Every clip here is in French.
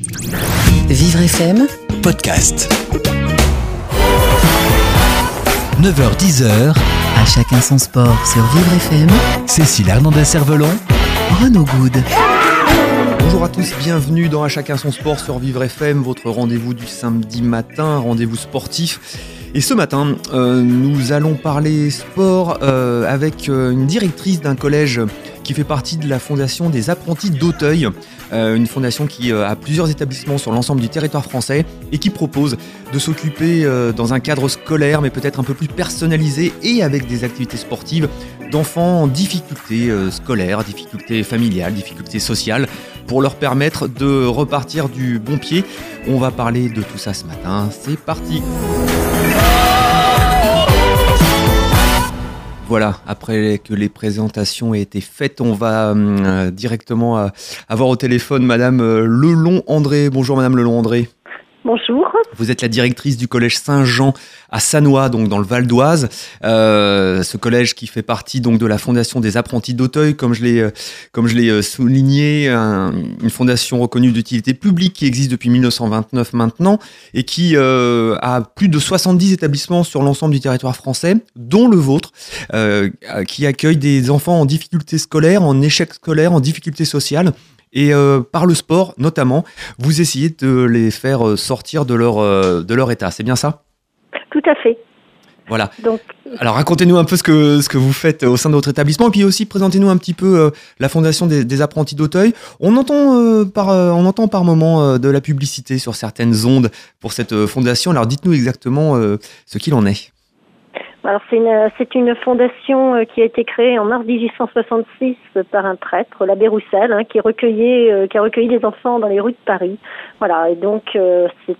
Vivre FM, podcast. 9h-10h, à chacun son sport sur Vivre FM, Cécile Hernandez-Cervelon, Renaud Good. Bonjour à tous, bienvenue dans À chacun son sport sur Vivre FM, votre rendez-vous du samedi matin, rendez-vous sportif. Et ce matin, euh, nous allons parler sport euh, avec euh, une directrice d'un collège qui fait partie de la fondation des apprentis d'Auteuil, euh, une fondation qui euh, a plusieurs établissements sur l'ensemble du territoire français et qui propose de s'occuper euh, dans un cadre scolaire mais peut-être un peu plus personnalisé et avec des activités sportives d'enfants en difficulté scolaire, difficulté familiale, difficulté sociale pour leur permettre de repartir du bon pied. On va parler de tout ça ce matin. C'est parti. Voilà, après que les présentations aient été faites, on va euh, directement euh, avoir au téléphone Madame euh, Lelon André. Bonjour Madame Lelon André. Bonjour. Vous êtes la directrice du collège Saint-Jean à Sanois, donc dans le Val d'Oise. Euh, ce collège qui fait partie donc de la fondation des apprentis d'Auteuil, comme je l'ai euh, euh, souligné, un- une fondation reconnue d'utilité publique qui existe depuis 1929 maintenant et qui a plus de 70 établissements sur l'ensemble du territoire français, dont le vôtre, qui accueille des enfants en difficulté scolaire, en échec scolaire, en difficulté sociale. Et euh, par le sport, notamment, vous essayez de les faire euh, sortir de leur, euh, de leur état. C'est bien ça? Tout à fait. Voilà. Donc, Alors racontez-nous un peu ce que, ce que vous faites au sein de votre établissement, et puis aussi présentez-nous un petit peu euh, la fondation des, des apprentis d'Auteuil. On entend euh, par, euh, on entend par moment euh, de la publicité sur certaines ondes pour cette euh, fondation. Alors dites-nous exactement euh, ce qu'il en est. alors c'est une, c'est une fondation euh, qui a été créée en mars 1866 par un prêtre, l'abbé Roussel, hein, qui recueillait, euh, qui a recueilli des enfants dans les rues de Paris. Voilà. Et donc, euh, c'est,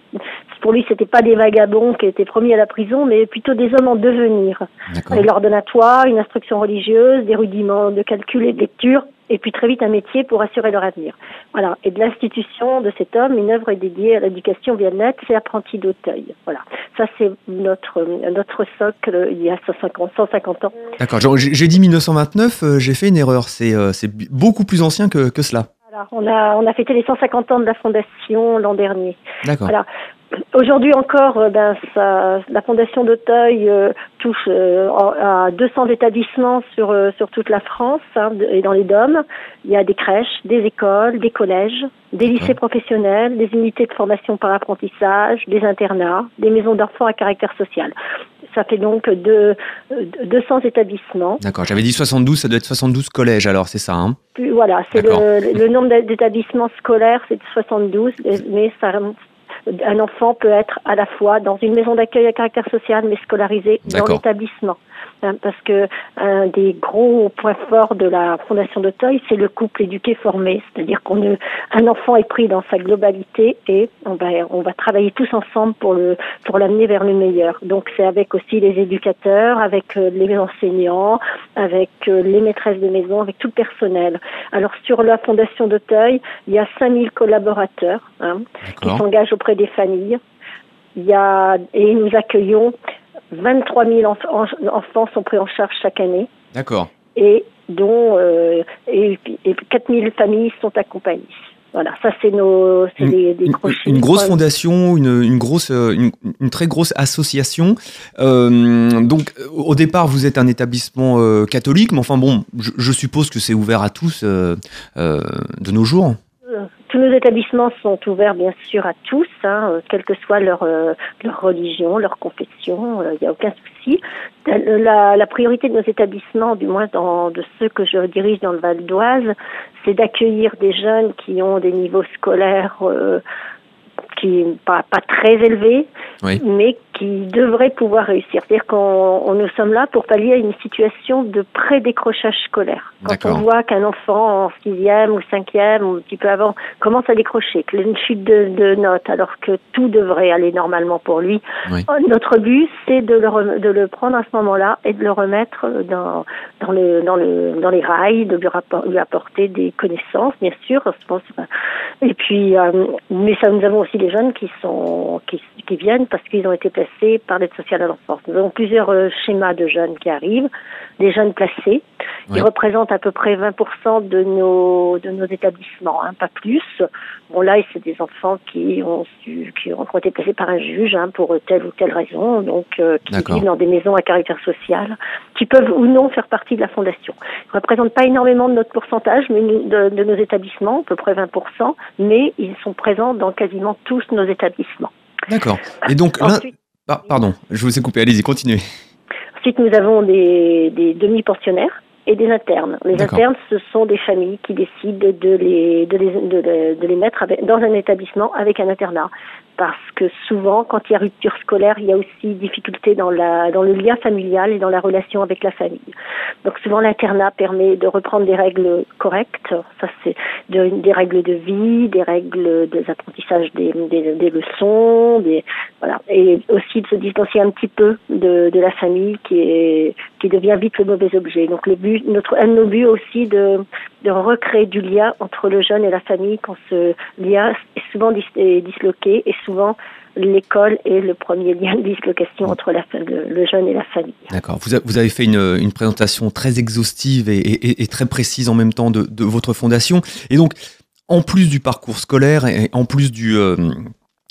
pour lui, c'était pas des vagabonds qui étaient promis à la prison, mais plutôt des hommes en devenir. D'accord. Et l'ordonnatoire, une instruction religieuse, des rudiments de calcul et de lecture, et puis très vite un métier pour assurer leur avenir. Voilà. Et de l'institution de cet homme, une œuvre est dédiée à l'éducation bien-être, c'est Apprenti d'Auteuil. Voilà. Ça, c'est notre, notre socle il y a 150, 150 ans. D'accord. J'ai dit 1929, euh, j'ai fait une erreur. C'est euh, beaucoup plus ancien que, que cela. Voilà. On a, on a fêté les 150 ans de la fondation l'an dernier. D'accord. Voilà. Aujourd'hui encore, euh, ben, ça, la Fondation d'Auteuil euh, touche euh, à 200 établissements sur, euh, sur toute la France hein, de- et dans les DOM. Il y a des crèches, des écoles, des collèges, des lycées professionnels, des unités de formation par apprentissage, des internats, des maisons d'enfants à caractère social. Ça fait donc euh, 200 établissements. D'accord. J'avais dit 72, ça doit être 72 collèges alors, c'est ça. Hein? Voilà, c'est le, le nombre d'établissements scolaires, c'est de 72, mais ça, un enfant peut être à la fois dans une maison d'accueil à caractère social, mais scolarisé dans l'établissement. Hein, Parce que un des gros points forts de la Fondation d'Auteuil, c'est le couple éduqué formé, c'est-à-dire qu'on un enfant est pris dans sa globalité et on va on va travailler tous ensemble pour le pour l'amener vers le meilleur. Donc c'est avec aussi les éducateurs, avec euh, les enseignants, avec euh, les maîtresses de maison, avec tout le personnel. Alors sur la Fondation d'Auteuil, il y a 5000 collaborateurs hein, qui s'engagent auprès des familles. Il y a et nous accueillons 23 000 enf- en- enfants sont pris en charge chaque année D'accord. et dont euh, et, et 4 000 familles sont accompagnées. Voilà, ça c'est nos c'est Une- des, des Une, gros une grosse fondation, une, une grosse, euh, une, une très grosse association. Euh, donc, au départ, vous êtes un établissement euh, catholique, mais enfin bon, je, je suppose que c'est ouvert à tous euh, euh, de nos jours. Tous nos établissements sont ouverts bien sûr à tous, hein, euh, quelle que soit leur euh, leur religion, leur confession, il n'y a aucun souci. La- la priorité de nos établissements, du moins dans, de ceux que je dirige dans le Val d'Oise, c'est d'accueillir des jeunes qui ont des niveaux scolaires euh, qui pas, pas très élevés, Oui. mais qui devraient pouvoir réussir. C'est-à-dire qu'on on- nous sommes là pour pallier à une situation de pré-décrochage scolaire. Quand on voit qu'un enfant en sixième ou cinquième ou un petit peu avant commence à décrocher, qu'il a une chute de, de notes, alors que tout devrait aller normalement pour lui, Oui. euh, notre but c'est de le, de le prendre à ce moment-là et de le remettre dans, dans, le, dans, le, dans les rails, de lui, apporter des connaissances, bien sûr. je pense. Et puis, euh, mais ça, nous avons aussi des des jeunes qui sont qui, qui viennent parce qu'ils ont été placés par l'aide sociale à l'enfance. Nous avons plusieurs euh, schémas de jeunes qui arrivent, des jeunes placés, Ouais. représentent à peu près 20% de nos de nos établissements, hein, pas plus. Bon là, c'est des enfants qui ont su, qui ont été placés par un juge hein, pour telle ou telle raison, donc euh, qui vivent dans des maisons à caractère social, qui peuvent ou non faire partie de la fondation. Ils ne représentent pas énormément de notre pourcentage, mais de, de nos établissements, à peu près 20%, mais ils sont présents dans quasiment tous nos établissements. D'accord. Et donc, Ensuite, Ah, pardon, je vous ai coupé. Allez-y, continuez. ensuite, nous avons des, des demi-pensionnaires et des internes. Les internes, ce sont des familles qui décident de les, de les, de les, de les mettre avec- dans un établissement avec un internat. Parce que souvent, quand il y a rupture scolaire, il y a aussi difficulté dans, la, dans le lien familial et dans la relation avec la famille. Donc souvent, l'internat permet de reprendre des règles correctes. Ça, c'est de- des règles de vie, des règles des apprentissages des, des, des leçons, des, voilà. Et aussi de se distancier un petit peu de, de la famille qui est qui devient vite le mauvais objet. Donc le but, notre un de nos buts aussi de de recréer du lien entre le jeune et la famille quand ce lien est souvent disloqué souvent l'école est le premier lien de dislocation entre la, le, le jeune et la famille. D'accord. Vous, avez fait une, une présentation très exhaustive et, et- et très précise en même temps de, de votre fondation. Et donc, en plus du parcours scolaire et en plus du, euh,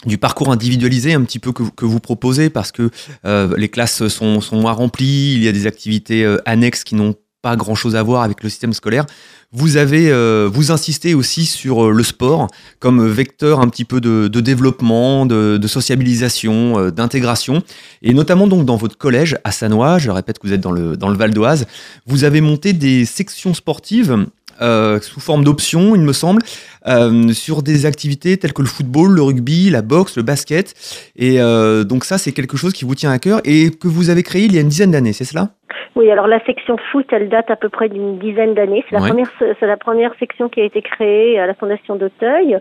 du parcours individualisé un petit peu que, vous- que vous proposez, parce que euh, les classes sont, sont moins remplies, il y a des activités euh, annexes qui n'ont pas grand-chose à voir avec le système scolaire. Vous avez, euh, vous insistez aussi sur euh, le sport comme vecteur un petit peu de, développement, de, de sociabilisation, euh, d'intégration. Et notamment donc dans votre collège à Sanois, je répète que vous êtes dans le, dans le Val d'Oise, vous avez monté des sections sportives euh, sous forme d'options, il me semble, euh, sur des activités telles que le football, le rugby, la boxe, le basket. Et euh, donc ça, c'est quelque chose qui vous tient à cœur et que vous avez créé il y a une dizaine d'années, c'est cela? Oui, alors la section foot, elle date à peu près d'une dizaine d'années. C'est la Ouais. première, c'est la première section qui a été créée à la Fondation d'Auteuil.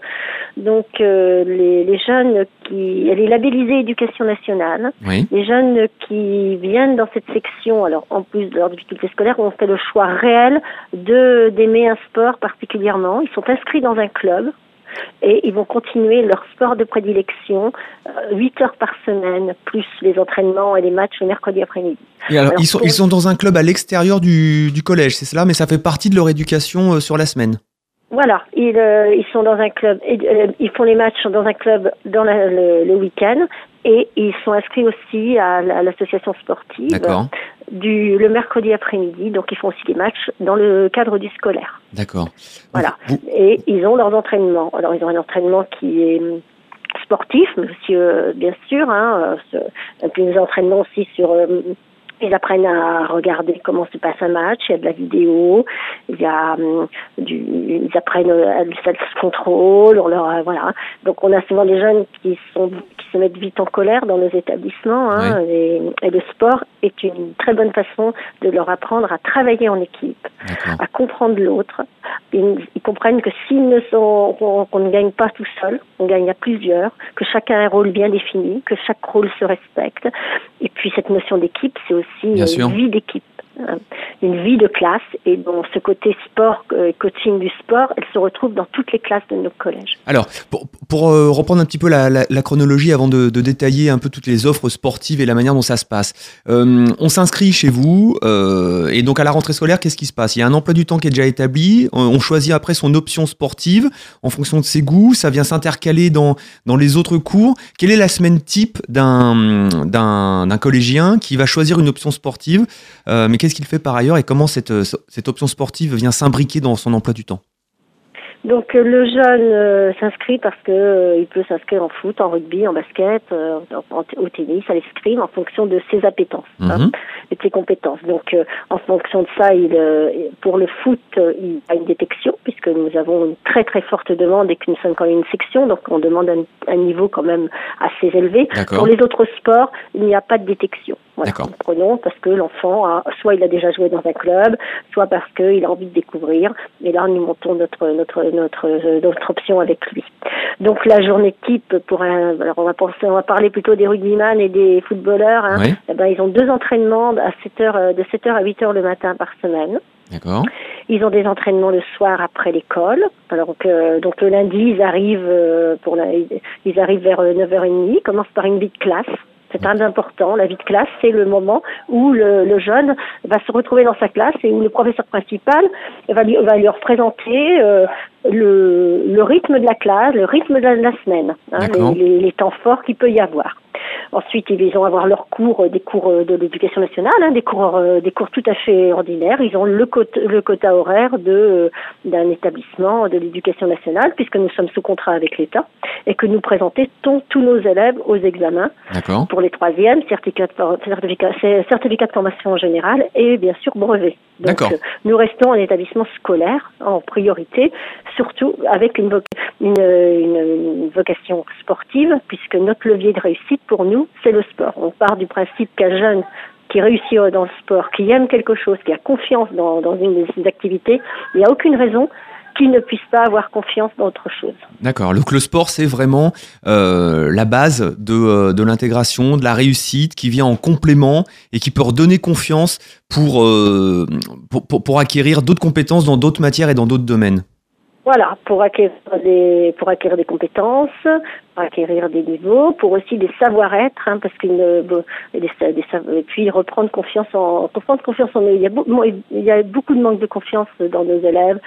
Donc euh, les, les jeunes qui, elle est labellisée Éducation nationale. Oui. Les jeunes qui viennent dans cette section, alors en plus de leurs difficultés scolaires, ont fait le choix réel de d'aimer un sport particulièrement. Ils sont inscrits dans un club et ils vont continuer leur sport de prédilection euh, 8 heures par semaine, plus les entraînements et les matchs le mercredi après-midi. Et alors, Alors, ils, sont, pour- ils sont dans un club à l'extérieur du, du collège, c'est cela, mais ça fait partie de leur éducation euh, sur la semaine. Voilà, ils, euh, ils sont dans un club, euh, ils font les matchs dans un club dans la- le, le week-end et ils sont inscrits aussi à l'association sportive D'accord, du le mercredi après-midi, donc ils font aussi des matchs dans le cadre du scolaire. d'accord. Voilà. Vous- Et ils ont leurs entraînements. Alors ils ont un entraînement qui est hum, sportif, mais aussi euh, bien sûr, hein, euh, et puis des entraînements aussi sur euh, ils apprennent à regarder comment se passe un match, il y a de la vidéo, il y a hum, du, ils apprennent euh, le self-control, on leur, euh, voilà. Donc on a souvent des jeunes qui sont qui se mettent vite en colère dans nos établissements, hein, et, et le sport est une très bonne façon de leur apprendre à travailler en équipe, à comprendre l'autre. Ils, ils comprennent que s'ils ne sont, qu'on qu'on ne gagne pas tout seul, on gagne à plusieurs, que chacun a un rôle bien défini, que chaque rôle se respecte. Et puis cette notion d'équipe, c'est aussi Bien euh, sûr. une vie d'équipe, une vie de classe. Et dans ce côté sport, euh, coaching du sport, elle se retrouve dans toutes les classes de nos collèges. Alors, pour, euh, reprendre un petit peu la, chronologie avant de, détailler un peu toutes les offres sportives et la manière dont ça se passe, euh, on s'inscrit chez vous euh, et donc à la rentrée scolaire, qu'est-ce qui se passe? Il y a un emploi du temps qui est déjà établi, on, choisit après son option sportive en fonction de ses goûts, ça vient s'intercaler dans, dans les autres cours. Quelle est la semaine type d'un collégien qui va choisir une option sportive? Euh, Mais qu'est-ce qu'il fait par ailleurs et comment cette, euh, cette option sportive vient s'imbriquer dans son emploi du temps? Donc euh, le jeune euh, s'inscrit parce que euh, il peut s'inscrire en foot, en rugby, en basket, euh, en- au tennis, à l'escrime en fonction de ses appétences hein, Mhm. et de ses compétences. Donc en fonction de ça, il, pour le foot, il a une détection puisque nous avons une très très forte demande et que nous sommes quand même une section, donc on demande un, un niveau quand même assez élevé. Pour les autres sports, il n'y a pas de détection. Voilà. Nous Prenons parce que l'enfant, a, soit il a déjà joué dans un club, soit parce qu'il a envie de découvrir. Et là, nous montons notre notre notre euh, notre option avec lui. Donc la journée type pour un, alors on va penser, on va parler plutôt des rugbyman et des footballeurs. Hein. Oui. Eh ben, ils ont deux entraînements à 7 heures, euh, de 7 heures à 8 heures le matin par semaine. D'accord. Ils ont des entraînements le soir après l'école. Alors que, donc le lundi, ils arrivent pour la, ils arrivent vers 9h30, ils commencent par une de classe. C'est très important. La vie de classe, c'est le moment où le, le, jeune va se retrouver dans sa classe et où le professeur principal va lui, va lui représenter euh, le, le, rythme de la classe, le rythme de la, de la semaine, hein, les, les, les, temps forts qu'il peut y avoir. Ensuite, ils vont avoir leurs cours, euh, des cours euh, de l'éducation nationale, hein, des cours, euh, des cours tout à fait ordinaires. Ils ont le quota, le quota horaire de d'un établissement de l'éducation nationale, puisque nous sommes sous contrat avec l'État et que nous présentons tous nos élèves aux examens pour les troisièmes, certificat, certificat, certificat de formation générale et bien sûr brevet. Donc, nous restons un établissement scolaire en priorité, surtout avec une, une, une, une vocation sportive, puisque notre levier de réussite pour nous, c'est le sport. On part du principe qu'un jeune qui réussit dans le sport, qui aime quelque chose, qui a confiance dans, dans une de ses activités, il n'y a aucune raison qu'il ne puisse pas avoir confiance dans autre chose. D'accord. Donc le sport, c'est vraiment euh, la base de, euh, de l'intégration, de la réussite, qui vient en complément et qui peut redonner confiance pour, euh, pour, pour, pour acquérir d'autres compétences dans d'autres matières et dans d'autres domaines. Voilà, pour acquérir des, pour acquérir des compétences, acquérir des niveaux, pour aussi des savoir-être, hein, parce qu'il des, des, et puis reprendre confiance en, reprendre confiance en eux. Il y a, il y a beaucoup de manque de confiance dans nos élèves,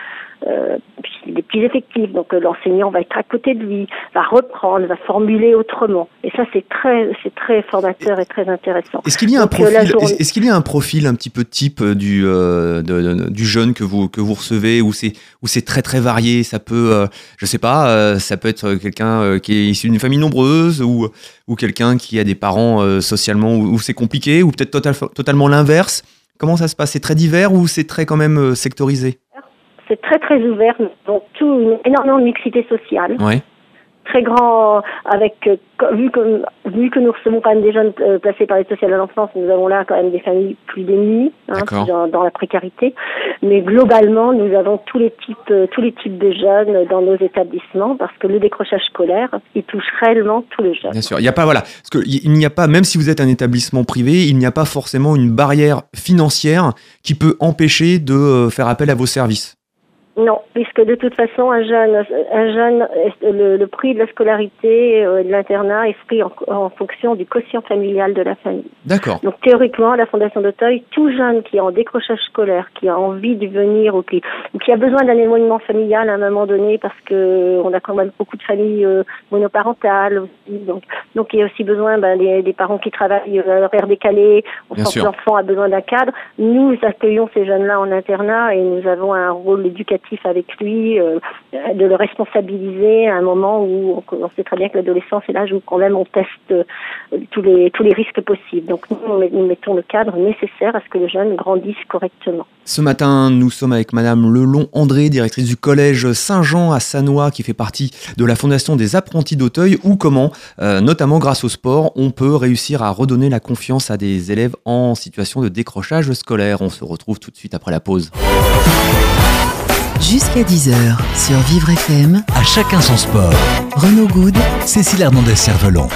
euh, des petits effectifs, donc euh, l'enseignant va être à côté de lui, va reprendre, va formuler autrement. Et ça, c'est très, c'est très formateur et très intéressant. Est-ce qu'il y a donc, un profil, journée... est-ce qu'il y a un profil un petit peu type du euh, de, de, du jeune que vous que vous recevez, où c'est où c'est très très varié. Ça peut, euh, je sais pas, euh, ça peut être quelqu'un euh, qui est issu d'une famille nombreuse ou ou quelqu'un qui a des parents socialement où, où c'est compliqué, ou peut-être total, totalement l'inverse. Comment ça se passe? C'est très divers ou c'est très quand même sectorisé? C'est très très ouvert, donc tout énormément de mixité sociale. Ouais. Très grand, avec vu que vu que nous recevons quand même des jeunes euh, placés par les sociales à l'enfance, nous avons là quand même des familles plus démunies, hein, dans, dans, la précarité. Mais globalement, nous avons tous les types euh, tous les types de jeunes dans nos établissements parce que le décrochage scolaire, il touche réellement tous les jeunes. Bien sûr, il n'y a pas voilà, parce que il n'y a pas même si vous êtes un établissement privé, il n'y a pas forcément une barrière financière qui peut empêcher de euh, faire appel à vos services. Non, puisque de toute façon, un jeune, un jeune le, le prix de la scolarité euh, de l'internat est pris en, en, fonction du quotient familial de la famille. D'accord. Donc théoriquement, la Fondation d'Auteuil, tout jeune qui est en décrochage scolaire, qui a envie de venir ou qui, ou qui a besoin d'un éloignement familial à un moment donné, parce que on a quand même beaucoup de familles euh, monoparentales aussi, donc donc il y a aussi besoin ben, des, des parents qui travaillent à l'horaire décalé, on sent que l'enfant a besoin d'un cadre. Nous accueillons ces jeunes-là en internat et nous avons un rôle éducatif avec lui, euh, de le responsabiliser à un moment où on, sait très bien que l'adolescence est l'âge où quand même on teste euh, tous les tous les risques possibles. Donc nous, nous mettons le cadre nécessaire à ce que le jeune grandisse correctement. Ce matin, nous sommes avec Madame Lelon André, directrice du collège Saint-Jean à Sanois, qui fait partie de la Fondation des apprentis d'Auteuil, ou comment, euh, notamment grâce au sport, on peut réussir à redonner la confiance à des élèves en situation de décrochage scolaire. On se retrouve tout de suite après la pause. Jusqu'à 10h sur Vivre FM. À chacun son sport. Renaud Good. Cécile Hernandez-Cervelon.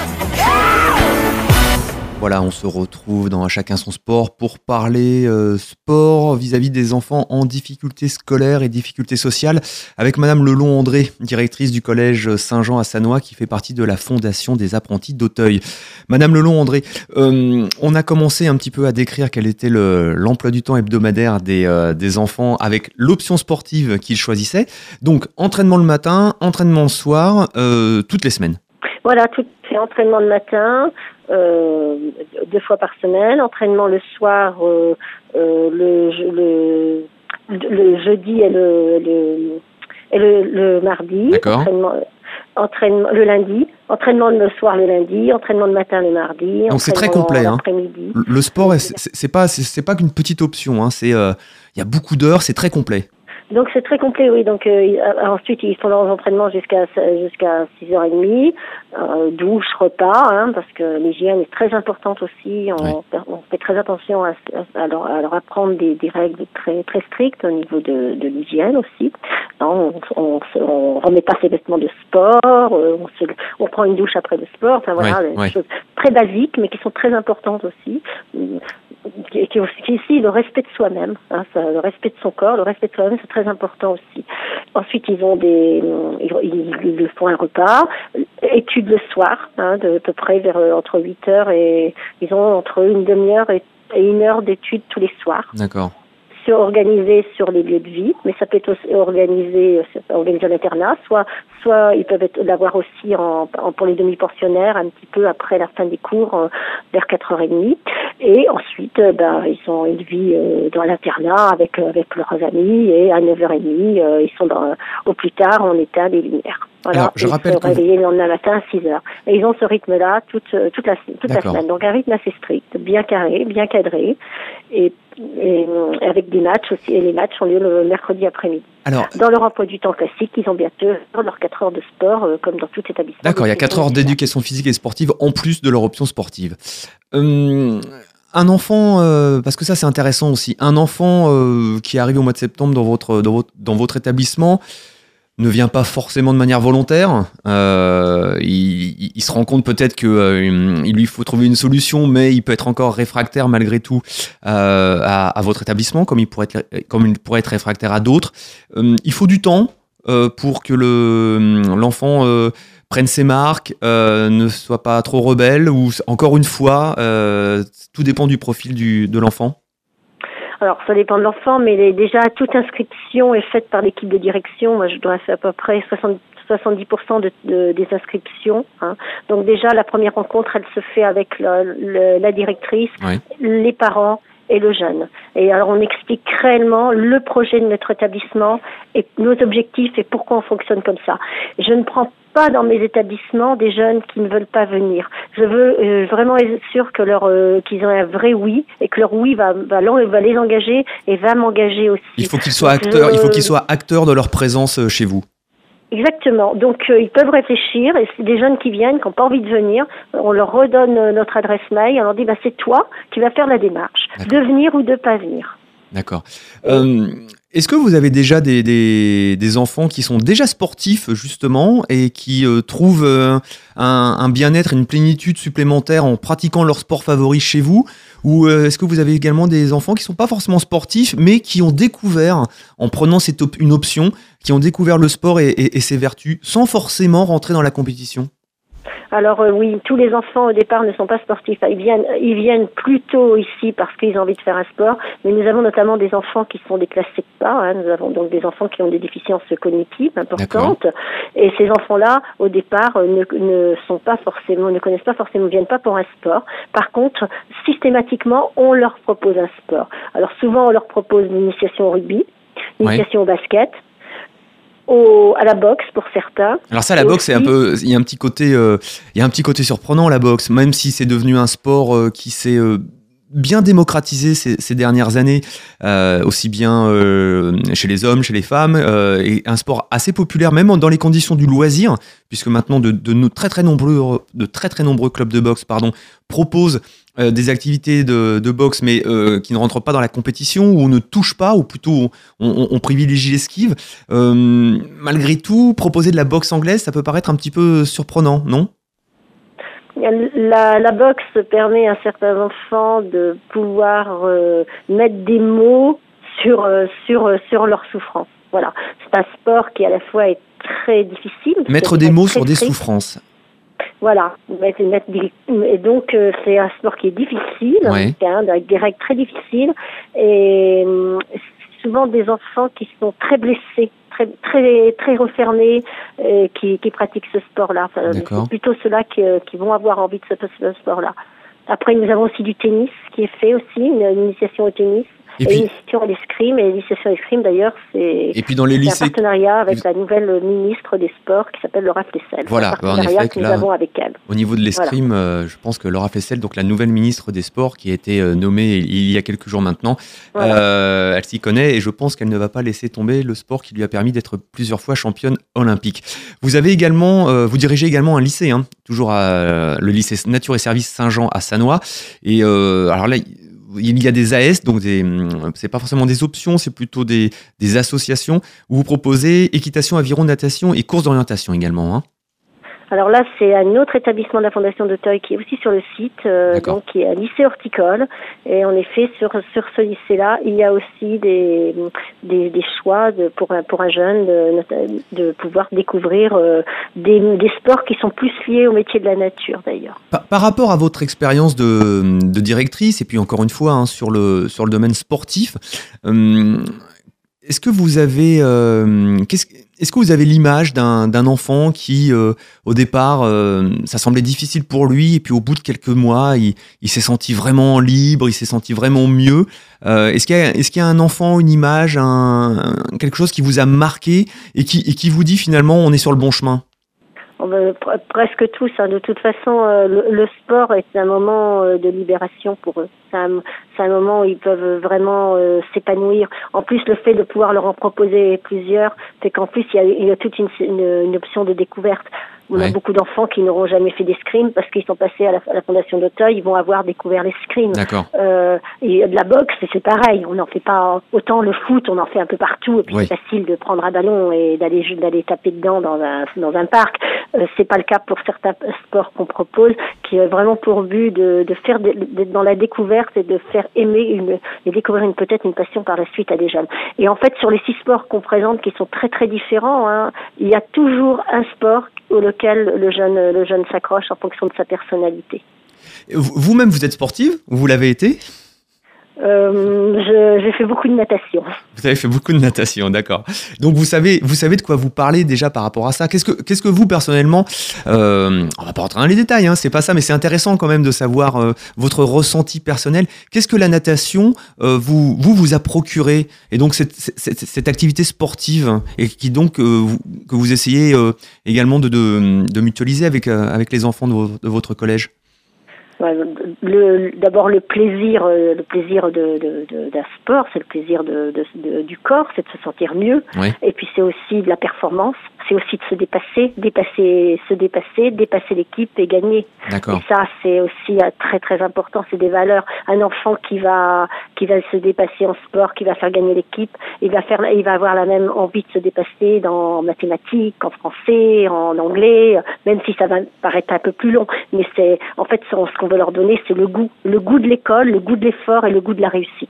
Voilà, on se retrouve dans Chacun son sport pour parler euh, sport vis-à-vis -vis des enfants en difficulté scolaire et difficulté sociale avec Madame Lelon André, directrice du collège Saint-Jean à Sanois qui fait partie de la Fondation des apprentis d'Auteuil. Madame Lelon André, euh, on a commencé un petit peu à décrire quel était l'emploi le, du temps hebdomadaire des, euh, des enfants avec l'option sportive qu'ils choisissaient. Donc entraînement le matin, entraînement le soir, toutes les semaines. Voilà, tout fait entraînement le matin, euh, deux fois par semaine, entraînement le soir, euh, euh, le, le, le, jeudi et le, le, et le, le mardi. Entraînement, entraînement le lundi, entraînement le soir le lundi, entraînement le matin le mardi. Donc c'est très complet. Hein. Le sport, c'est pas c'est pas qu'une petite option. Hein. C'est il y a beaucoup d'heures, c'est très complet. Donc c'est très complet, oui. Donc euh, ensuite ils font leurs entraînements jusqu'à jusqu'à 6h30, euh, douche, repas, hein, parce que l'hygiène est très importante aussi. On, on fait très attention à, à, leur, à, leur, apprendre des, des, règles très très strictes au niveau de, de l'hygiène aussi. Non, on, on, on, remet pas ses vêtements de sport, euh, on, se, on prend une douche après le sport. Enfin voilà, des choses très basiques mais qui sont très importantes aussi qui, qui, qui ici le respect de soi-même, hein, le respect de son corps, le respect de soi-même, c'est très important aussi. Ensuite, ils ont des, ils, font un repas, études le soir, hein, de, peu près vers entre 8 heures et ils ont entre une demi-heure et, et une heure d'études tous les soirs. D'accord organisé sur les lieux de vie, mais ça peut être aussi organisé, organisé en internat, soit, soit ils peuvent l'avoir aussi en, pour les demi-pensionnaires un petit peu après la fin des cours, euh, vers 4h30. Et ensuite, euh, ben, ils ont une vie euh, dans l'internat avec, avec leurs amis et à 9h30, euh, ils sont dans, au plus tard, on éteint les lumières. Voilà, Alors, je rappelle se réveiller le lendemain matin à 6 heures. Et ils ont ce rythme-là toute, toute, la, toute la semaine. Donc un rythme assez strict, bien carré, bien cadré. Et et avec des matchs aussi. Et les matchs ont lieu le mercredi après-midi. Alors, dans leur emploi du temps classique, ils ont bientôt leurs 4 heures de sport, euh, comme dans tout établissement. D'accord, il y a 4 heures d'éducation physique et sportive en plus de leur option sportive. Hum, un enfant, euh, parce que ça c'est intéressant aussi, un enfant euh, qui arrive au mois de septembre dans votre, dans votre, dans votre établissement, ne vient pas forcément de manière volontaire. Euh, il, il, se rend compte peut-être que euh, il lui faut trouver une solution, mais il peut être encore réfractaire malgré tout euh, à, à, votre établissement, comme il pourrait être, comme il pourrait être réfractaire à d'autres. Euh, il faut du temps euh, pour que le l'enfant prenne ses marques, ne soit pas trop rebelle, ou encore une fois, tout dépend du profil du, de l'enfant. Alors, ça dépend de l'enfant, mais les, déjà toute inscription est faite par l'équipe de direction. Moi, je dois faire à peu près 60, 70% de, de, des inscriptions. Hein. Donc déjà, la première rencontre, elle se fait avec la, la, la directrice, oui. les parents et le jeune. Et alors, on explique réellement le projet de notre établissement et nos objectifs et pourquoi on fonctionne comme ça. Je ne prends pas dans mes établissements des jeunes qui ne veulent pas venir. Je veux euh, vraiment être sûr que leur euh, qu'ils ont un vrai oui et que leur oui va va, va les engager et va m'engager aussi. Il faut qu'ils soient acteurs. Je... Il faut qu'ils soient acteurs de leur présence euh, chez vous. Exactement. Donc euh, ils peuvent réfléchir et c'est des jeunes qui viennent, qui n'ont pas envie de venir, on leur redonne euh, notre adresse mail, on leur dit bah, c'est toi qui vas faire la démarche, de venir ou de pas venir. D'accord. Euh, Est-ce que vous avez déjà des, des, des, enfants qui sont déjà sportifs justement et qui trouvent un, un bien-être, une plénitude supplémentaire en pratiquant leur sport favori chez vous? Ou est-ce que vous avez également des enfants qui sont pas forcément sportifs mais qui ont découvert, en prenant cette op une option, qui ont découvert le sport et, et, et ses vertus sans forcément rentrer dans la compétition alors euh, oui, tous les enfants au départ ne sont pas sportifs. Ils viennent, ils viennent plutôt ici parce qu'ils ont envie de faire un sport. Mais nous avons notamment des enfants qui sont déclassés pas. Hein. Nous avons donc des enfants qui ont des déficiences cognitives importantes. Et ces enfants-là, au départ, euh, ne, ne, sont pas forcément, ne connaissent pas forcément, ne viennent pas pour un sport. Par contre, systématiquement, on leur propose un sport. Alors souvent, on leur propose l'initiation au rugby, l'initiation oui. au basket au, à la boxe pour certains. Alors ça, la boxe, c'est un peu, il y a un petit côté, euh, il y a un petit côté surprenant la boxe, même si c'est devenu un sport euh, qui s'est euh, bien démocratisé ces, dernières années, euh, aussi bien euh, chez les hommes, chez les femmes, euh, et un sport assez populaire même dans les conditions du loisir, puisque maintenant de, très très nombreux de très très nombreux clubs de boxe pardon proposent des activités de, boxe, mais qui ne rentrent pas dans la compétition, où on ne touche pas, ou plutôt on, privilégie l'esquive. Malgré tout, proposer de la boxe anglaise, ça peut paraître un petit peu surprenant, non? La, la, boxe permet à certains enfants de pouvoir euh, mettre des mots sur, euh, sur, sur leur souffrance. Voilà. C'est un sport qui à la fois est très difficile. Mettre des mots sur des souffrances. Voilà, et donc euh, c'est un sport qui est difficile, ouais. hein, avec des règles très difficiles, et euh, souvent des enfants qui sont très blessés, très très très refermés, euh, qui, qui pratiquent ce sport-là. Enfin, c'est plutôt ceux-là qui, qui, vont avoir envie de ce, ce sport-là. Après, nous avons aussi du tennis qui est fait aussi, une, une initiation au tennis Et Et, puis- à l'escrime, et l'initiation à l'escrime d'ailleurs, c'est Et puis dans les c'est un partenariat avec vous- la nouvelle ministre des Sports qui s'appelle Laura Flessel. Voilà, un en partenariat effet, que nous là- avons avec elle. au niveau de l'escrime, euh, je pense que Laura Flessel, donc la nouvelle ministre des Sports, qui a été euh, nommée il y a quelques jours maintenant, Voilà. euh, elle s'y connaît et je pense qu'elle ne va pas laisser tomber le sport qui lui a permis d'être plusieurs fois championne olympique. Vous avez également, euh, vous dirigez également un lycée, hein, toujours à le lycée Nature et Services Saint-Jean à Sanois. Et alors là, il y a des AS, donc des, hum, c'est pas forcément des options, c'est plutôt des, des associations où vous proposez équitation, aviron, natation et course d'orientation également. Hein. Alors là, c'est un autre établissement de la Fondation d'Auteuil qui est aussi sur le site, euh, donc qui est un lycée horticole. Et en effet, sur, sur ce lycée-là, il y a aussi des, des, des choix de, pour, un, pour un jeune de, de pouvoir découvrir euh, des, des sports qui sont plus liés au métier de la nature d'ailleurs. Par, par rapport à votre expérience de, de directrice, et puis encore une fois hein, sur, le, sur le domaine sportif, euh, est-ce que vous avez, euh, est-ce que vous avez l'image d'un enfant qui, euh, au départ, euh, ça semblait difficile pour lui, et puis au bout de quelques mois, il, il s'est senti vraiment libre, il s'est senti vraiment mieux. Euh, est-ce qu'il y, qu'il y a un enfant, une image, quelque chose qui vous a marqué et qui, et qui vous dit finalement on est sur le bon chemin? Presque tous. hein. De toute façon, euh, le, le sport est un moment euh, de libération pour eux. C'est un, un moment où ils peuvent vraiment euh, s'épanouir. En plus, le fait de pouvoir leur en proposer plusieurs, c'est qu'en plus, il y a, il y a toute une, une, une option de découverte. On Ouais. a beaucoup d'enfants qui n'auront jamais fait d'escrime parce qu'ils sont passés à la, à la Fondation d'Auteuil, ils vont avoir découvert l'escrime. D'accord. Euh, et de la boxe, c'est pareil. On n'en fait pas autant le foot, on en fait un peu partout. Et puis Oui. c'est facile de prendre un ballon et d'aller d'aller taper dedans dans un dans un parc. Euh, c'est pas le cas pour certains sports qu'on propose, qui est vraiment pour but de, de faire d'être dans la découverte et de faire aimer une et découvrir une peut-être une passion par la suite à des jeunes. Et en fait, sur les six sports qu'on présente, qui sont très très différents, hein, il y a toujours un sport auquel le jeune le jeune s'accroche en fonction de sa personnalité. Vous- Vous-même, vous êtes sportive Vous l'avez été? Euh, j'ai fait beaucoup de natation. Vous avez fait beaucoup de natation, d'accord. Donc vous savez, vous savez de quoi vous parlez déjà par rapport à ça. Qu'est-ce que, qu'est-ce que vous personnellement, euh, on va pas rentrer dans les détails, hein, c'est pas ça, mais c'est intéressant quand même de savoir euh, votre ressenti personnel. Qu'est-ce que la natation euh, vous, vous vous a procuré? Et donc cette, cette, cette activité sportive et qui donc euh, vous- que vous essayez euh, également de, de, de mutualiser avec avec les enfants de, de votre collège? D'abord le plaisir, euh, le plaisir de, de- de- d'un sport, c'est le plaisir de, du corps, c'est de se sentir mieux. Et puis c'est aussi de la performance, c'est aussi de se dépasser, dépasser, se dépasser, dépasser l'équipe et gagner. D'accord. Et ça, c'est aussi euh, très très important. C'est des valeurs. Un enfant qui va qui va se dépasser en sport, qui va faire gagner l'équipe, il va faire, il va avoir la même envie de se dépasser dans en mathématiques, en français, en anglais, même si ça va paraître un peu plus long. Mais c'est en fait ce ce qu'on leur donner, c'est le goût, le goût de l'école, le goût de l'effort et le goût de la réussite.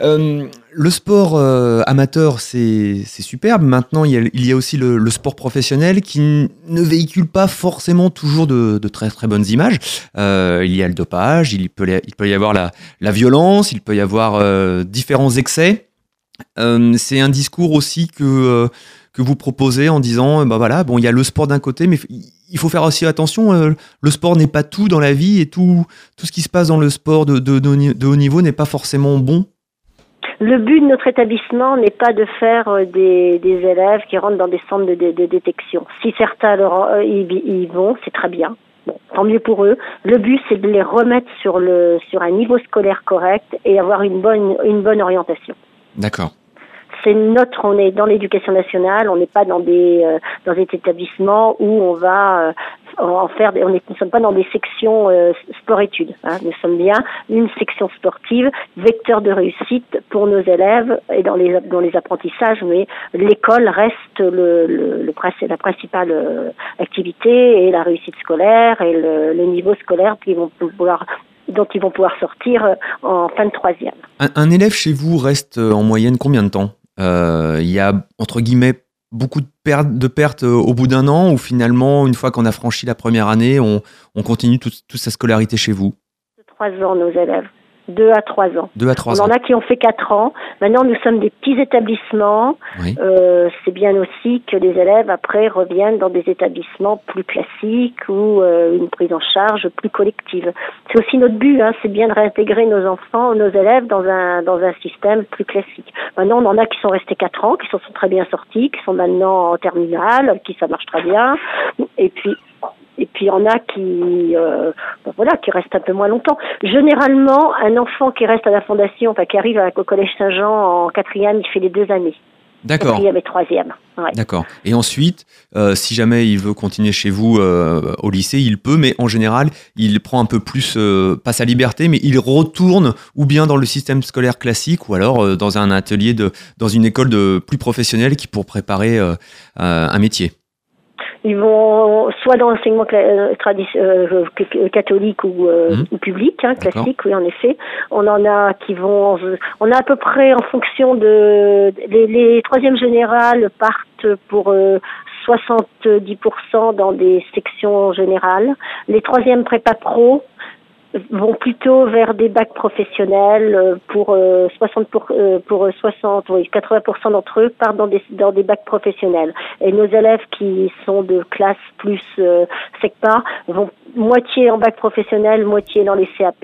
Euh, le sport euh, amateur, c'est superbe. Maintenant, il y a, aussi le, sport professionnel qui ne véhicule pas forcément toujours de, très très bonnes images. Euh, il y a le dopage, il peut, il peut y avoir la, la violence, il peut y avoir différents excès. C'est un discours aussi que que vous proposez en disant, bah voilà, bon, il y a le sport d'un côté, mais il faut faire aussi attention. euh, le sport n'est pas tout dans la vie et tout tout ce qui se passe dans le sport de, de, de haut ni- de haut niveau n'est pas forcément bon. Le but de notre établissement n'est pas de faire euh, des, des élèves qui rentrent dans des centres de, détection. Si certains leur, euh, y, y vont, c'est très bien. Bon, tant mieux pour eux. Le but, c'est de les remettre sur le sur un niveau scolaire correct et avoir une bonne une bonne orientation. D'accord. C'est notre, on est dans l'éducation nationale, on n'est pas dans des euh, dans des établissements où on va euh, en faire, des, on est, nous ne sommes pas dans des sections euh, sport-études. Hein, nous sommes bien une section sportive, vecteur de réussite pour nos élèves et dans les dans les apprentissages, mais l'école reste le, le, le la principale euh, activité et la réussite scolaire et le, le niveau scolaire qu'ils vont pouvoir dont ils vont pouvoir sortir euh, en fin de troisième. Un, un élève chez vous reste euh, en moyenne combien de temps? Euh, Il y a, entre guillemets, beaucoup de pertes, de pertes au bout d'un an ou finalement, une fois qu'on a franchi la première année, on, on continue toute, toute sa scolarité chez vous? Trois ans, nos élèves. 2 à 3 ans. 2 à 3 On ans. en a qui ont fait 4 ans. Maintenant, nous sommes des petits établissements. Oui. Euh, c'est bien aussi que les élèves, après, reviennent dans des établissements plus classiques ou euh, une prise en charge plus collective. C'est aussi notre but, hein, c'est bien de réintégrer nos enfants, nos élèves dans un, dans un système plus classique. Maintenant, on en a qui sont restés 4 ans, qui sont très bien sortis, qui sont maintenant en terminale, qui ça marche très bien. Et puis, et puis il y en a qui, euh, ben voilà, qui restent un peu moins longtemps. Généralement, un enfant qui reste à la fondation, enfin qui arrive à- au collège Saint-Jean en quatrième, il fait les deux années, D'accord. quatrième et troisième. Ouais. D'accord. Et ensuite, euh, si jamais il veut continuer chez vous euh, au lycée, il peut, mais en général, il prend un peu plus, pas sa liberté, mais il retourne ou bien dans le système scolaire classique ou alors dans un atelier, de, dans une école de plus professionnelle qui pour préparer un métier. Ils vont soit dans l'enseignement euh, euh, catholique ou, euh, Mhm. ou public, hein, classique, oui en effet. On en a qui vont, on a à peu près en fonction de les, les troisièmes générales partent pour euh, 70% dans des sections générales. Les troisièmes prépa pro vont plutôt vers des bacs professionnels euh, pour euh, 60 pour, euh, pour euh, 60 oui 80% d'entre eux partent dans des dans des bacs professionnels. Et nos élèves qui sont de classe plus SECPA vont moitié en bac professionnel moitié dans les CAP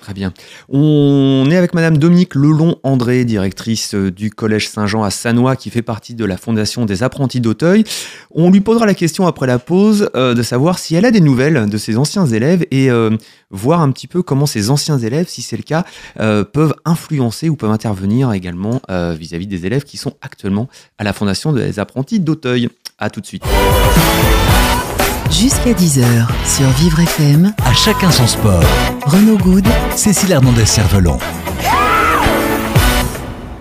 Très bien. On est avec Madame Dominique Lelon-André, directrice euh, du Collège Saint-Jean à Sanois, qui fait partie de la Fondation des apprentis d'Auteuil. On lui posera la question après la pause euh, de savoir si elle a des nouvelles de ses anciens élèves et euh, voir un petit peu comment ces anciens élèves, si c'est le cas, peuvent influencer ou peuvent intervenir également vis-à-vis des élèves qui sont actuellement à la Fondation des apprentis d'Auteuil. À tout de suite. Jusqu'à 10h sur Vivre FM, À chacun son sport. Renaud Good Cécile Hernandez-Cervelon.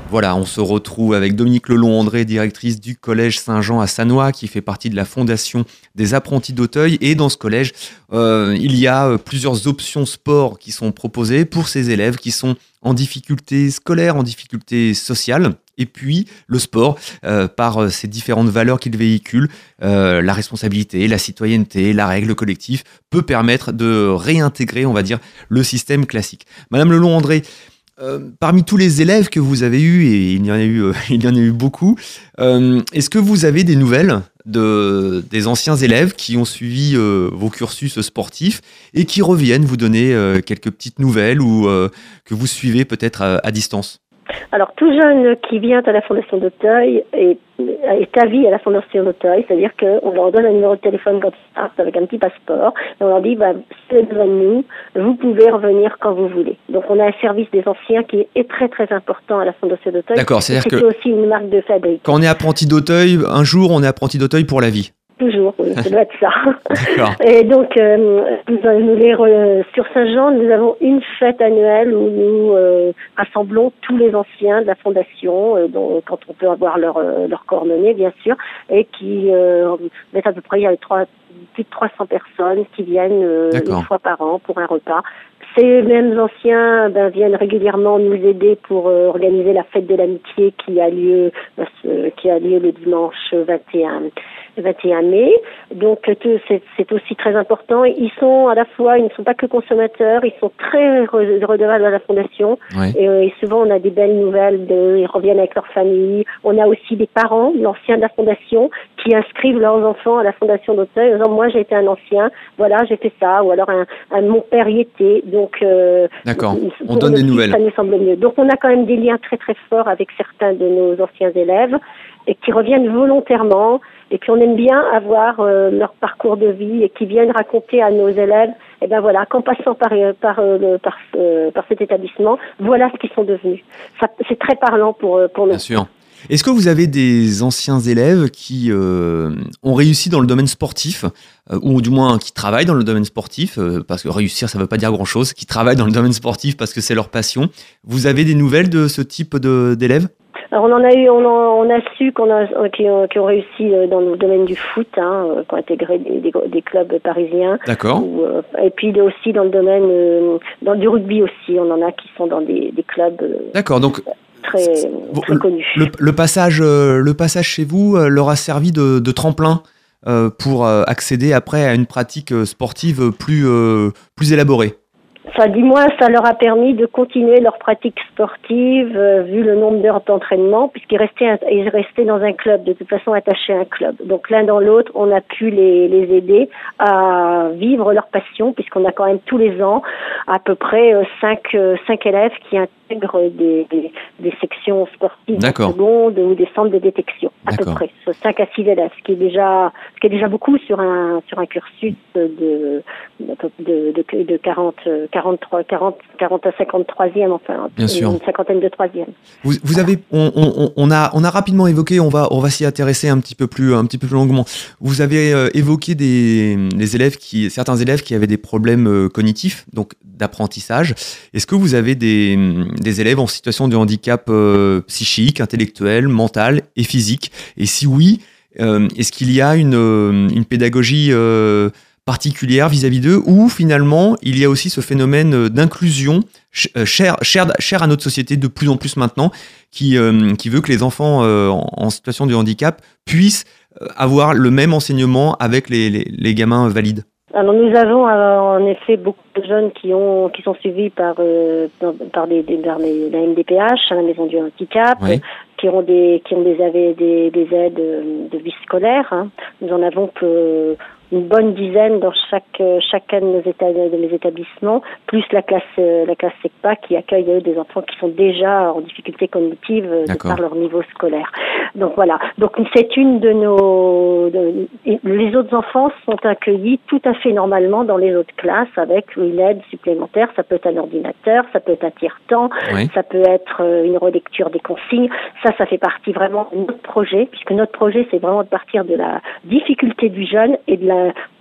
Voilà, on se retrouve avec Dominique Lelon-André, directrice du Collège Saint-Jean à Sanois, qui fait partie de la Fondation des apprentis d'Auteuil. Et dans ce collège, euh, il y a euh, plusieurs options sport qui sont proposées pour ces élèves qui sont en difficulté scolaire, en difficulté sociale. Et puis le sport, euh, par euh, ces différentes valeurs qu'il véhicule, euh, la responsabilité, la citoyenneté, la règle collective, peut permettre de réintégrer, on va dire, le système classique. Madame Lelon-André, euh, parmi tous les élèves que vous avez eus, et il y en a eu, euh, il y en a eu beaucoup, euh, est-ce que vous avez des nouvelles de, des anciens élèves qui ont suivi euh, vos cursus sportifs et qui reviennent vous donner euh, quelques petites nouvelles ou euh, que vous suivez peut-être à distance? Alors, tout jeune qui vient à la Fondation d'Auteuil est, est à vie à la Fondation d'Auteuil, c'est-à-dire qu'on leur donne un numéro de téléphone quand ils partent avec un petit passeport, et on leur dit, bah, de nous, vous pouvez revenir quand vous voulez. Donc, on a un service des anciens qui est très, très important à la Fondation d'Auteuil. D'accord, c'est-à-dire que aussi une marque de fabrique. quand on est apprenti d'Auteuil, un jour on est apprenti d'Auteuil pour la vie. Toujours, oui, ça doit être ça. Et donc, euh, nous, les re- sur Saint-Jean, nous avons une fête annuelle où nous euh, rassemblons tous les anciens de la fondation, euh, dont, quand on peut avoir leurs euh, leurs coordonnées, bien sûr, et qui euh, mettent à peu près, il y a trois, plus de 300 personnes qui viennent euh, une fois par an pour un repas. Ces mêmes anciens ben, viennent régulièrement nous aider pour euh, organiser la fête de l'amitié qui a lieu ben, ce- qui a lieu le dimanche 21 21 mai. Donc euh, c'est aussi très important. Ils sont à la fois, ils ne sont pas que consommateurs, ils sont très re- redevables à la fondation. Et, euh, et souvent on a des belles nouvelles, de, ils reviennent avec leur famille. On a aussi des parents, l'ancien de la fondation, qui inscrivent leurs enfants à la fondation d'Auteuil en disant moi j'ai été un ancien, voilà j'ai fait ça, ou alors un, un mon père y était. Donc euh, D'accord. On donne des nouvelles. Ça nous semble mieux. Donc on a quand même des liens très très forts avec certains de nos anciens élèves et qui reviennent volontairement. Et puis on aime bien avoir euh, leur parcours de vie et qui viennent raconter à nos élèves, eh ben voilà, qu'en passant par euh, par euh, euh, par cet établissement, voilà ce qu'ils sont devenus. C'est très parlant pour pour nous. Bien sûr. Est-ce que vous avez des anciens élèves qui ont réussi dans le domaine sportif, ou du moins qui travaillent dans le domaine sportif, parce que réussir, ça ne veut pas dire grand-chose, qui travaillent dans le domaine sportif parce que c'est leur passion. Vous avez des nouvelles de ce type d'élèves? Alors on en a eu, on, en- on a su qu'on a euh, qui, ont, qui ont réussi euh, dans le domaine du foot, hein, euh, qui ont intégré des, des, des clubs parisiens. D'accord. Euh, et puis aussi dans le domaine euh, dans du rugby aussi, on en a qui sont dans des, des clubs D'accord. Donc très, très connus. le, le passage, le passage chez vous leur a servi de, de tremplin pour accéder après à une pratique sportive plus, plus élaborée. Enfin, du moins, ça leur a permis de continuer leur pratique sportive euh, vu le nombre d'heures d'entraînement, puisqu'ils restaient, ils restaient dans un club, de toute façon attachés à un club. Donc l'un dans l'autre, on a pu les, les aider à vivre leur passion, puisqu'on a quand même tous les ans à peu près euh, cinq, euh, cinq élèves qui intègrent des, des, des sections sportives secondes ou des centres de détection, à peu près. Ce 5 à 6 élèves, ce qui est déjà, ce qui est déjà beaucoup sur un, sur un cursus de, de, de, de 40, euh, 43, 40, 40 à 53e, enfin, Bien sûr. une cinquantaine de troisième. Vous, vous avez, on, on- on a, on a rapidement évoqué, on va, on va s'y intéresser un petit peu plus, un petit peu plus longuement. Vous avez euh, évoqué des, des élèves qui, certains élèves qui avaient des problèmes euh, cognitifs, donc d'apprentissage. Est-ce que vous avez des, des élèves en situation de handicap euh, psychique, intellectuel, mental et physique? Et si oui, est-ce qu'il y a une, une pédagogie particulière vis-à-vis d'eux ou finalement il y a aussi ce phénomène euh, d'inclusion ch- euh, cher, cher, cher à notre société de plus en plus maintenant qui, euh, qui veut que les enfants euh, en, en situation de handicap puissent avoir le même enseignement avec les, les, les gamins valides Alors nous avons euh, en effet beaucoup de jeunes qui ont qui sont suivis par euh, par- des, des- par les- la MDPH, la maison du handicap, Oui. qui ont des qui ont des des, des, des aides de vie scolaire. hein. Nous en avons que une bonne dizaine dans chaque euh, chacun de, nos de mes établissements, plus la classe euh, la classe SECPA qui accueille eux, des enfants qui sont déjà en difficulté cognitive euh, de par leur niveau scolaire. Donc voilà. Donc c'est une de nos. de- les autres enfants sont accueillis tout à fait normalement dans les autres classes avec une aide supplémentaire. Ça peut être un ordinateur, ça peut être un tiers-temps, Oui. ça peut être une relecture des consignes. Ça, ça fait partie vraiment de notre projet, puisque notre projet, c'est vraiment de partir de la difficulté du jeune et de la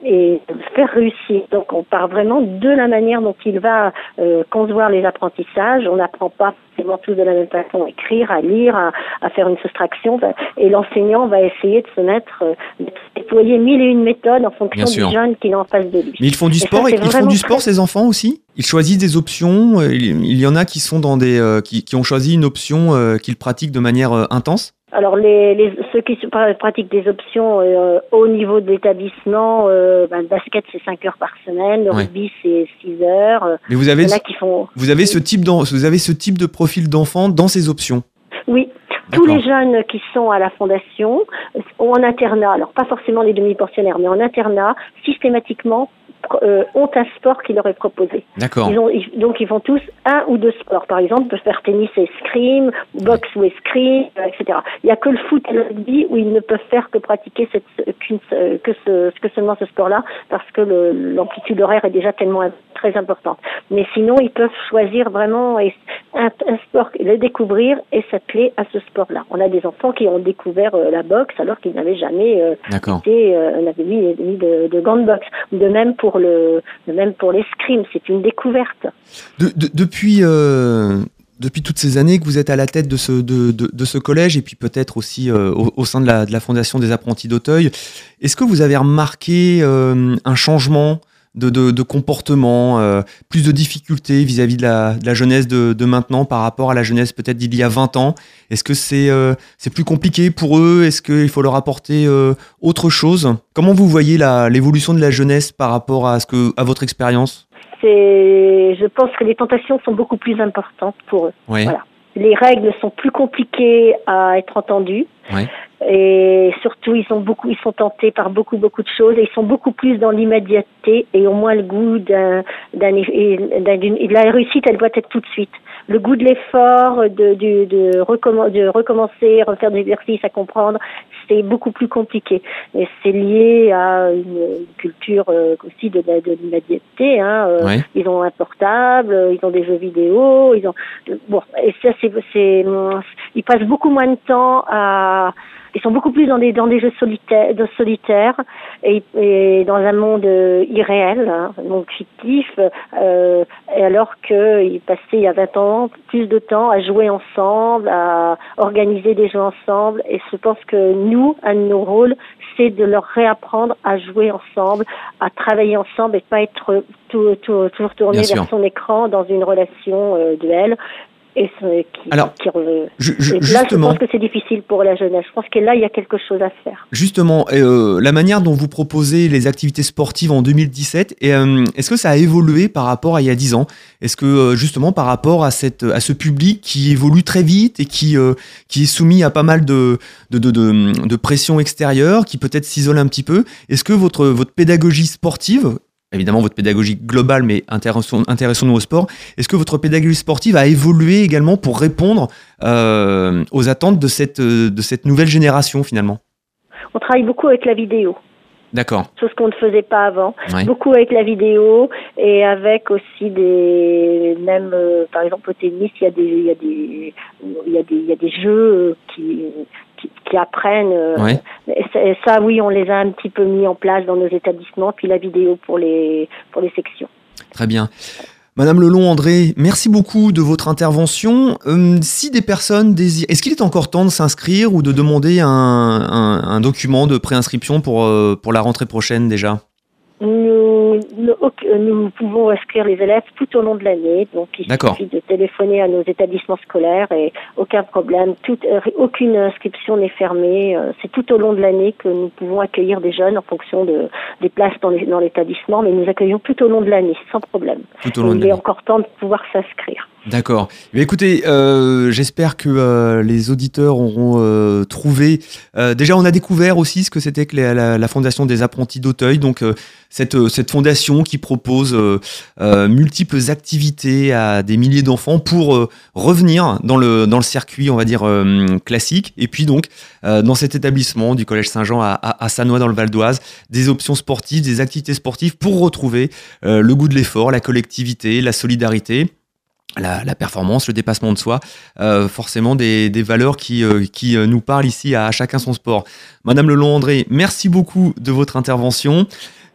et de le faire réussir. Donc on part vraiment de la manière dont il va euh, concevoir les apprentissages. On n'apprend pas forcément tous de la même façon à écrire, à lire, à, à faire une soustraction. Et l'enseignant va essayer de se mettre, euh, de déployer mille et une méthodes en fonction du jeune qu'il a en face de lui. Mais ils font du Et ça, sport et ils font du sport très- ces enfants aussi? Ils choisissent des options euh, Il il y en a qui sont dans des euh, qui, qui ont choisi une option euh, qu'ils pratiquent de manière euh, intense? Alors les, les ceux qui pratiquent des options euh, au niveau de l'établissement, euh, ben, le basket c'est 5 heures par semaine, le Ouais. rugby c'est 6 heures. euh, Mais vous avez qui font vous avez ce type vous avez ce type de profil d'enfant dans ces options? Oui, tous les jeunes qui sont à la fondation euh, ont en internat, alors pas forcément les demi-pensionnaires, mais en internat, systématiquement euh, ont un sport qui leur est proposé. D'accord. Ils ont, ils- donc ils font tous un ou deux sports. Par exemple, ils peuvent faire tennis et escrime, boxe ou escrime, euh, etc. Il n'y a que le foot et le rugby où ils ne peuvent faire que pratiquer cette, euh, que, ce, que seulement ce sport-là parce que l'amplitude horaire est déjà tellement très importante. Mais sinon, ils peuvent choisir vraiment un, un sport, le découvrir et s'atteler à ce sport-là. On a des enfants qui ont découvert euh, la boxe alors qu'ils n'avaient jamais euh, D'accord. été, euh, n'avaient mis, mis de, de gants de boxe. De même pour le, de même pour l'escrime, c'est une découverte. De- de- depuis, euh, depuis toutes ces années que vous êtes à la tête de ce, de, de- de ce collège et puis peut-être aussi euh, au, au sein de la, de la Fondation des apprentis d'Auteuil, est-ce que vous avez remarqué euh, un changement de, de- de comportement, euh, plus de difficultés vis-à-vis de la, de la jeunesse de, de maintenant par rapport à la jeunesse peut-être d'il y a 20 ans Est-ce que c'est euh, c'est plus compliqué pour eux? Est-ce qu'il faut leur apporter euh, autre chose? Comment vous voyez la- l'évolution de la jeunesse par rapport à, ce que, à votre expérience? C'est, je pense que les tentations sont beaucoup plus importantes pour eux. Ouais. Voilà. Les règles sont plus compliquées à être entendues. Ouais. Et surtout, ils sont beaucoup, ils sont tentés par beaucoup, beaucoup de choses et ils sont beaucoup plus dans l'immédiateté et au moins le goût d'un, d'un, et- d'un- la réussite, elle doit être tout de suite. Le goût de l'effort, de, de, de, de recommencer, refaire des exercices à comprendre, c'est beaucoup plus compliqué. Et c'est lié à une culture euh, aussi de, la- de l'immédiateté. Hein. Euh, Ouais. Ils ont un portable, ils ont des jeux vidéo, ils ont bon. Et ça, c'est, c'est, ils passent beaucoup moins de temps à ils sont beaucoup plus dans des dans des jeux solitaires, de solitaires et, et dans un monde euh, irréel, hein, un monde fictif. Euh, et alors qu'ils passaient il y a 20 ans plus de temps à jouer ensemble, à organiser des jeux ensemble. Et je pense que nous, un de nos rôles, c'est de leur réapprendre à jouer ensemble, à travailler ensemble et pas être tout, tout- toujours tourné vers son écran dans une relation euh, duel et ce- qui, Alors, qui ju- et là, je justement, pense que c'est difficile pour la jeunesse. Je pense que là, il y a quelque chose à faire. justement euh, la manière dont vous proposez les activités sportives en 2017, et, euh, est-ce que ça a évolué par rapport à il y a 10 ans? Est-ce que euh, justement par rapport à, cette, à ce public qui évolue très vite et qui, euh, qui est soumis à pas mal de, de, de, de, de pression extérieure, qui peut-être s'isole un petit peu, est-ce que votre, votre pédagogie sportive, évidemment votre pédagogie globale, mais intéressons- intéressons-nous au sport, est-ce que votre pédagogie sportive a évolué également pour répondre euh, aux attentes de cette, de cette nouvelle génération finalement? On travaille beaucoup avec la vidéo, D'accord. chose qu'on ne faisait pas avant. Ouais. Beaucoup avec la vidéo et avec aussi des, même euh, par exemple au tennis, il y a des, il y a des, il y a des, il y a des jeux qui, qui, qui apprennent. euh, Ouais. et ça, oui, on les a un petit peu mis en place dans nos établissements, puis la vidéo pour les, pour les sections. Très bien. Madame Lelon, André, merci beaucoup de votre intervention. Euh, si des personnes désirent... Est-ce qu'il est encore temps de s'inscrire ou de demander un, un- un document de préinscription pour, euh, pour la rentrée prochaine déjà? Nous, nous, nous pouvons inscrire les élèves tout au long de l'année, donc il suffit de téléphoner à nos établissements scolaires et aucun problème, Tout- euh, aucune inscription n'est fermée. euh, C'est tout au long de l'année que nous pouvons accueillir des jeunes en fonction de, des places dans les- dans l'établissement, mais nous accueillons tout au long de l'année, sans problème. tout au long de Il est encore temps de pouvoir s'inscrire. D'accord. Écoutez, euh, j'espère que euh, les auditeurs auront euh, trouvé. déjà, on a découvert aussi ce que c'était que la, Fondation des apprentis d'Auteuil. Donc, cette, cette fondation qui propose multiples activités à des milliers d'enfants pour revenir dans le, dans le circuit, on va dire, classique. Et puis, donc, dans cet établissement du Collège Saint-Jean à, à, à Sannois dans le Val d'Oise, des options sportives, des activités sportives pour retrouver le goût de l'effort, la collectivité, la solidarité la, performance, le dépassement de soi, euh, forcément des, valeurs qui, euh, qui euh, nous parlent ici à, chacun son sport. Madame Lelon-André, merci beaucoup de votre intervention.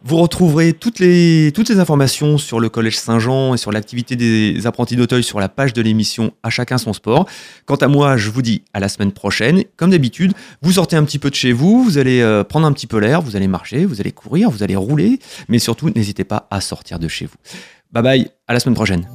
Vous retrouverez toutes les, toutes les informations sur le Collège Saint-Jean et sur l'activité des apprentis d'Auteuil sur la page de l'émission À chacun son sport. Quant à moi, je vous dis à la semaine prochaine. Comme d'habitude, vous sortez un petit peu de chez vous, vous allez prendre un petit peu l'air, vous allez marcher, vous allez courir, vous allez rouler, mais surtout, n'hésitez pas à sortir de chez vous. Bye bye, à la semaine prochaine.